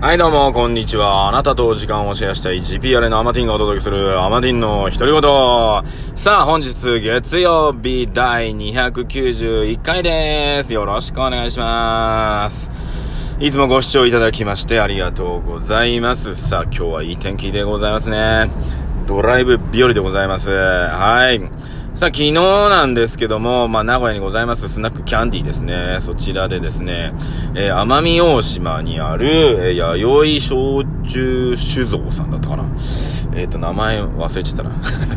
はいどうも、こんにちは。あなたと時間をシェアしたい GPR のアマティンがお届けするアマティンの独り言。さあ、本日月曜日第291回です。よろしくお願いします。いつもご視聴いただきましてありがとうございます。さあ、今日はいい天気でございますね。ドライブ日和でございます。はい。さあ、昨日なんですけども、まあ、名古屋にございますスナックキャンディーですね。そちらでですね、えー、奄美大島にある、えー、弥生焼酎酒造さんだったかな。えっ、ー、と、名前忘れちゃったな。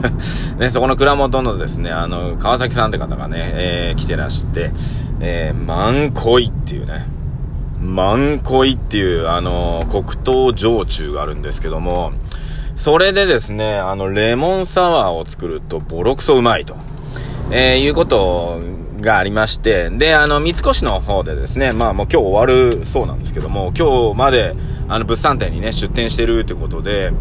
ね、そこの蔵元のですね、あの、川崎さんって方がね、えー、来てらして、えー、万恋っていうね、万恋っていう、あの、黒糖焼酎があるんですけども、それでですね、あの、レモンサワーを作るとボロクソうまいと、えー、いうことがありまして、で、あの、三越の方でですね、まあもう今日終わるそうなんですけども、今日まで、あの、物産展にね、出店してるということで、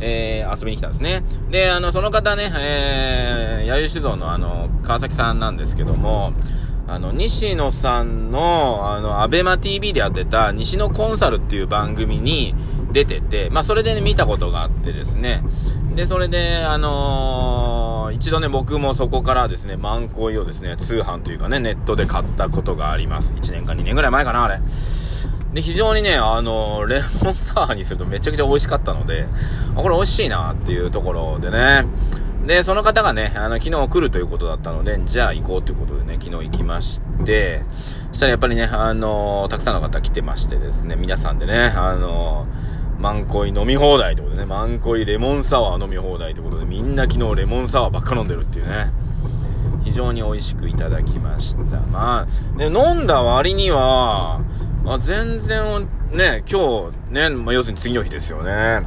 えー、遊びに来たんですね。で、あの、その方ね、えー、弥生酒造のあの、川崎さんなんですけども、あの、西野さんの、あの、アベマ TV でやってた、西野コンサルっていう番組に出てて、まあ、それでね、見たことがあってですね。で、それで、あのー、一度ね、僕もそこからですね、マンコイをですね、通販というかね、ネットで買ったことがあります。1年か2年ぐらい前かな、あれ。で、非常にね、あのー、レモンサワーにするとめちゃくちゃ美味しかったので、あ、これ美味しいなっていうところでね、で、その方がね、あの、昨日来るということだったので、じゃあ行こうということでね、昨日行きまして、そしたらやっぱりね、あのー、たくさんの方来てましてですね、皆さんでね、あのー、マンコイ飲み放題ということでね、マンコイレモンサワー飲み放題ということで、みんな昨日レモンサワーばっか飲んでるっていうね、非常に美味しくいただきました。まあ、ね、飲んだ割には、まあ、全然、ね、今日、ね、まあ、要するに次の日ですよね。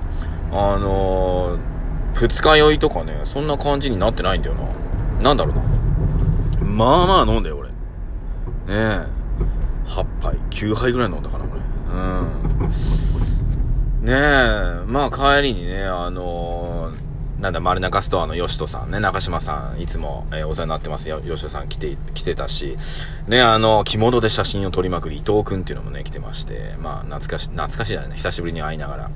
あのー二日酔いとかね、そんな感じになってないんだよな。なんだろうな。まあまあ飲んだよ、俺。ねえ。8杯、9杯ぐらい飲んだかな、俺。うん。ねえ、まあ帰りにね、あのー、なんだ、丸中ストアの吉人さんね、中島さん、いつも、えー、お世話になってますよ。吉人さん来て、来てたし、ね、あの、着物で写真を撮りまくり、伊藤くんっていうのもね、来てまして、まあ、懐かし、懐かしいだね、久しぶりに会いながら。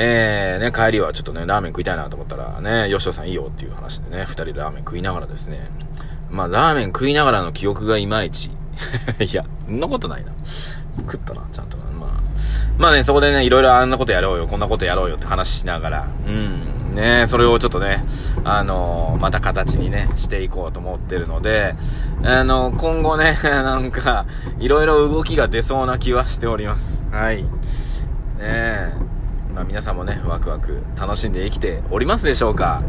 えー、ね、帰りはちょっとね、ラーメン食いたいなと思ったら、ね、吉田さんいいよっていう話でね、二人でラーメン食いながらですね、まあ、ラーメン食いながらの記憶がいまいち。いや、そんなことないな。食ったな、ちゃんとな。まあ、まあね、そこでね、いろいろあんなことやろうよ、こんなことやろうよって話しながら、うん、ね、それをちょっとね、あのー、また形にね、していこうと思ってるので、あのー、今後ね、なんか、いろいろ動きが出そうな気はしております。はい。ねえ。まあ、皆さんもね、ワクワク楽しんで生きておりますでしょうか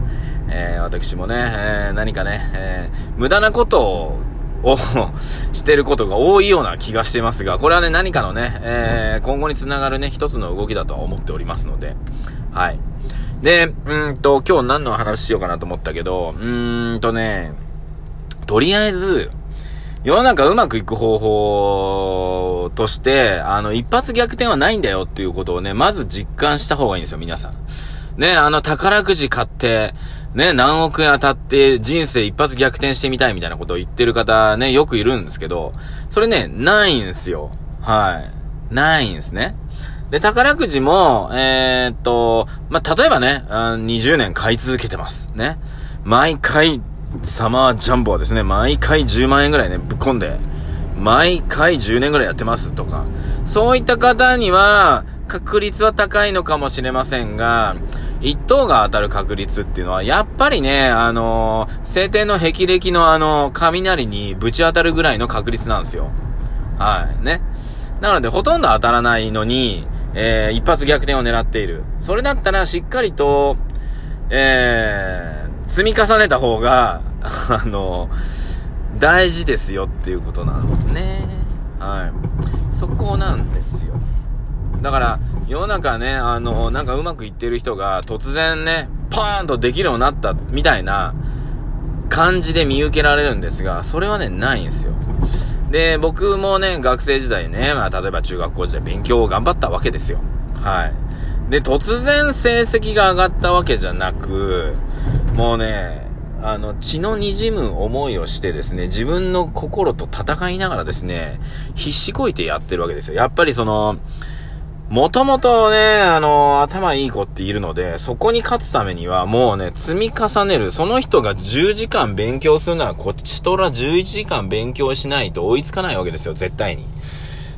えー、私もね、えー、何かね、えー、無駄なことを してることが多いような気がしてますが、これはね、何かのね、えー、今後につながるね、一つの動きだとは思っておりますので、はい。で、うんと、今日何の話しようかなと思ったけど、うーんとね、とりあえず、世の中うまくいく方法として、あの、一発逆転はないんだよっていうことをね、まず実感した方がいいんですよ、皆さん。ね、あの、宝くじ買って、ね、何億円当たって人生一発逆転してみたいみたいなことを言ってる方ね、よくいるんですけど、それね、ないんすよ。はい。ないんですね。で、宝くじも、えー、っと、まあ、例えばね、20年買い続けてます。ね。毎回サマージャンボはですね、毎回10万円ぐらいね、ぶっ込んで、毎回10年ぐらいやってますとか、そういった方には、確率は高いのかもしれませんが、一等が当たる確率っていうのは、やっぱりね、あのー、晴天の霹靂のあの、雷にぶち当たるぐらいの確率なんですよ。はい。ね。なので、ほとんど当たらないのに、えー、一発逆転を狙っている。それだったら、しっかりと、えー、積み重ねた方が、あの、大事ですよっていうことなんですね。はい。そこなんですよ。だから、世の中ね、あの、なんかうまくいってる人が突然ね、パーンとできるようになったみたいな感じで見受けられるんですが、それはね、ないんですよ。で、僕もね、学生時代ね、まあ、例えば中学校時代勉強を頑張ったわけですよ。はい。で、突然成績が上がったわけじゃなく、もうね、あの、血の滲む思いをしてですね、自分の心と戦いながらですね、必死こいてやってるわけですよ。やっぱりその、もともとね、あの、頭いい子っているので、そこに勝つためにはもうね、積み重ねる。その人が10時間勉強するのは、こっちとら11時間勉強しないと追いつかないわけですよ、絶対に。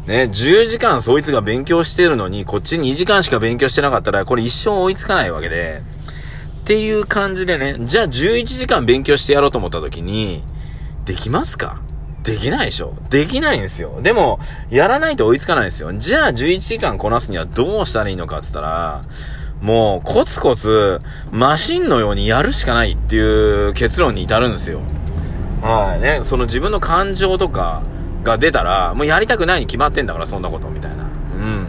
ね、10時間そいつが勉強してるのに、こっち2時間しか勉強してなかったら、これ一生追いつかないわけで、っていう感じでね、じゃあ11時間勉強してやろうと思った時に、できますか？できないでしょできないんですよ。でも、やらないと追いつかないですよ。じゃあ11時間こなすにはどうしたらいいのかって言ったら、もうコツコツマシンのようにやるしかないっていう結論に至るんですよ。はいね。その自分の感情とかが出たら、もうやりたくないに決まってんだからそんなことみたいな。うん。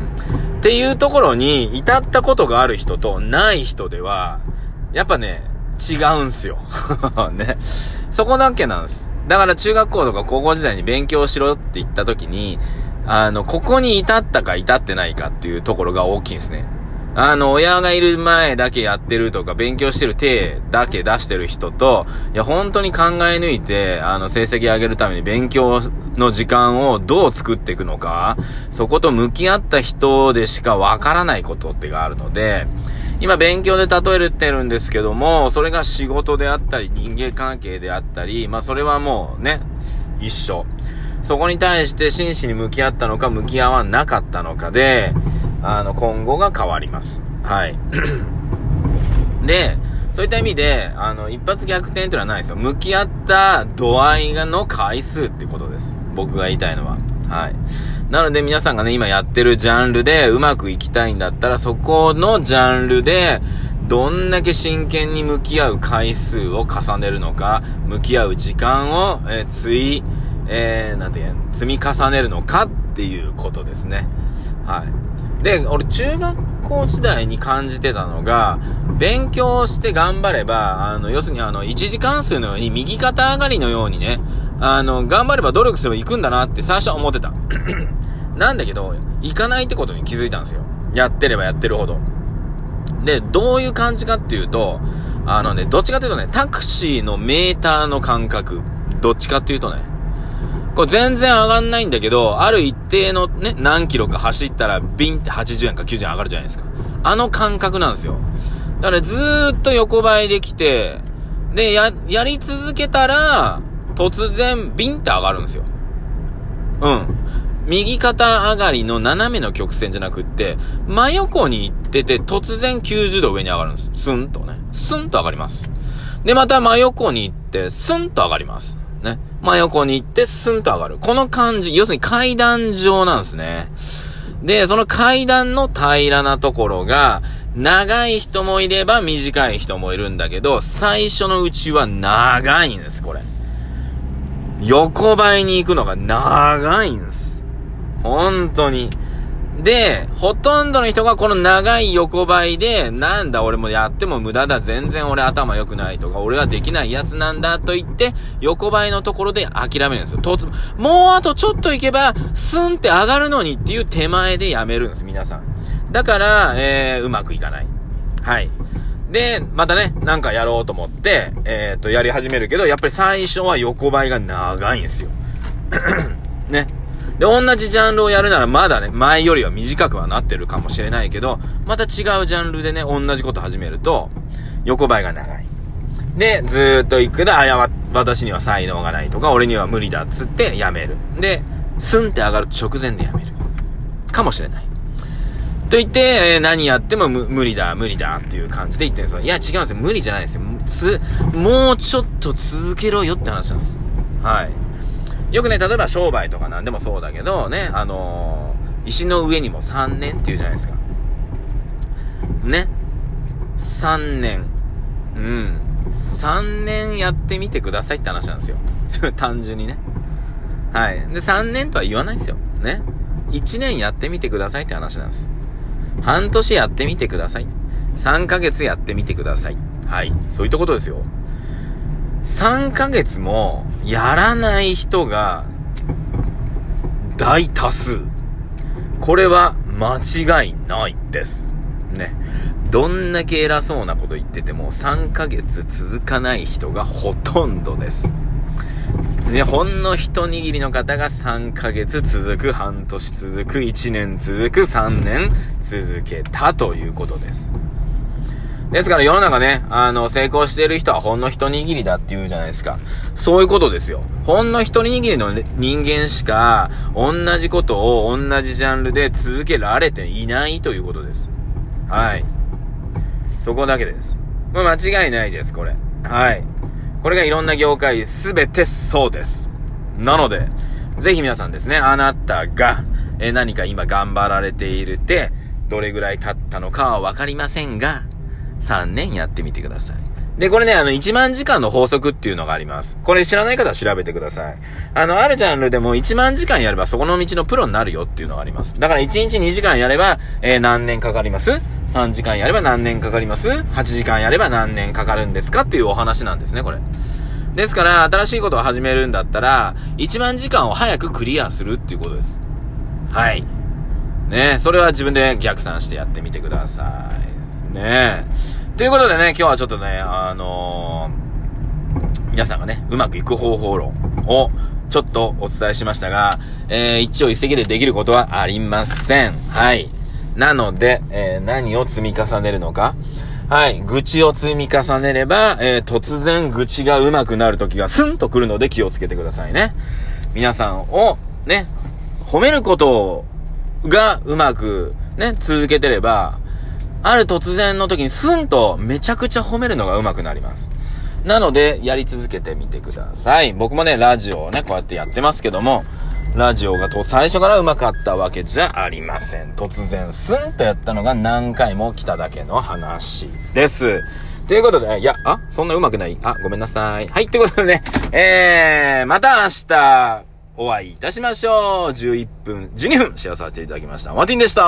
っていうところに至ったことがある人とない人では、やっぱね、違うんすよ。ね。そこだけなんです。だから中学校とか高校時代に勉強しろって言った時に、あの、ここに至ったか至ってないかっていうところが大きいんですね。あの、親がいる前だけやってるとか、勉強してる手だけ出してる人と、いや、本当に考え抜いて、あの、成績上げるために勉強の時間をどう作っていくのか、そこと向き合った人でしかわからないことってがあるので、今勉強で例えてるんですけども、それが仕事であったり、人間関係であったり、まあそれはもうね、一緒。そこに対して真摯に向き合ったのか、向き合わなかったのかで、あの、今後が変わります。はい。で、そういった意味で、あの、一発逆転っていうのはないですよ。向き合った度合いがの回数ってことです。僕が言いたいのは。はい。なので皆さんがね、今やってるジャンルでうまくいきたいんだったら、そこのジャンルで、どんだけ真剣に向き合う回数を重ねるのか、向き合う時間を、えー、つい、えー、なんていう積み重ねるのかっていうことですね。はい。で、俺中学校時代に感じてたのが、勉強して頑張れば、あの、要するにあの、一時関数のように右肩上がりのようにね、あの、頑張れば努力すれば行くんだなって最初は思ってた。なんだけど、行かないってことに気づいたんですよ。やってればやってるほど。で、どういう感じかっていうと、あのね、どっちかっていうとね、タクシーのメーターの感覚。どっちかっていうとね、これ全然上がんないんだけど、ある一定のね、何キロか走ったら、ビンって80円か90円上がるじゃないですか。あの感覚なんですよ。だからずーっと横ばいできて、で、や、やり続けたら、突然、ビンって上がるんですよ。うん。右肩上がりの斜めの曲線じゃなくって、真横に行ってて、突然90度上に上がるんです。スンとね。スンと上がります。で、また真横に行って、スンと上がります。ね。真横に行って、スンと上がる。この感じ、要するに階段状なんですね。で、その階段の平らなところが、長い人もいれば短い人もいるんだけど、最初のうちは長いんです、これ。横ばいに行くのが長いんです。本当に。で、ほとんどの人がこの長い横ばいで、なんだ俺もやっても無駄だ、全然俺頭良くないとか、俺はできないやつなんだと言って、横ばいのところで諦めるんですよ。突もうあとちょっと行けば、スンって上がるのにっていう手前でやめるんです、皆さん。だから、えー、うまくいかない。はい。で、またね、なんかやろうと思って、えっ、と、やり始めるけど、やっぱり最初は横ばいが長いんですよ。ね。で、同じジャンルをやるならまだね、前よりは短くはなってるかもしれないけど、また違うジャンルでね、同じこと始めると、横ばいが長い。で、ずーっと行くだ、あ、や、私には才能がないとか、俺には無理だっつってやめる。で、スンって上がる直前でやめる。かもしれない。と言って、えー、何やっても無理だ、無理だっていう感じで言ってるんですよ。いや、違うんですよ。無理じゃないですよ。つ、もうちょっと続けろよって話なんです。はい。よくね、例えば商売とかなんでもそうだけど、ね、あのー、石の上にも3年っていうじゃないですか。ね。3年。うん。3年やってみてくださいって話なんですよ。単純にね。はい。で、3年とは言わないですよ。ね。1年やってみてくださいって話なんです。半年やってみてください。3ヶ月やってみてください。はい。そういったことですよ。3ヶ月もやらない人が大多数。これは間違いないです。ね。どんだけ偉そうなこと言ってても3ヶ月続かない人がほとんどです。ね、ほんの一握りの方が3ヶ月続く、半年続く、1年続く、3年続けたということです。ですから世の中ね、あの、成功してる人はほんの一握りだって言うじゃないですか。そういうことですよ。ほんの一握りの人間しか、同じことを同じジャンルで続けられていないということです。はい。そこだけです。まあ、間違いないです、これ。はい。これがいろんな業界すべてそうです。なので、ぜひ皆さんですね、あなたが、え何か今頑張られているって、どれぐらい経ったのかはわかりませんが、3年やってみてください。で、これね、あの、1万時間の法則っていうのがあります。これ知らない方は調べてください。あの、あるジャンルでも1万時間やればそこの道のプロになるよっていうのがあります。だから1日2時間やれば、えー、何年かかります ?3 時間やれば何年かかります ?8 時間やれば何年かかるんですか？っていうお話なんですね、これ。ですから、新しいことを始めるんだったら、1万時間を早くクリアするっていうことです。はい。ねそれは自分で逆算してやってみてください。ねえ。ということでね、今日はちょっとね、あのー、皆さんがね、うまくいく方法論をちょっとお伝えしましたが、えー、一朝一夕でできることはありません。はい。なので、えー、何を積み重ねるのか。はい。愚痴を積み重ねれば、えー、突然愚痴が上手くなる時がスンと来るので気をつけてくださいね。皆さんを、ね、褒めることがうまく、ね、続けてれば、ある突然の時にスンとめちゃくちゃ褒めるのが上手くなります。なので、やり続けてみてください。僕もね、ラジオをね、こうやってやってますけども、ラジオがと最初から上手かったわけじゃありません。突然スンとやったのが何回も来ただけの話です。ということで、いや、あ、そんな上手くないあ、ごめんなさい。はい、ということでね、えー、また明日、お会いいたしましょう。11分、12分、シェアさせていただきました。マティンでした。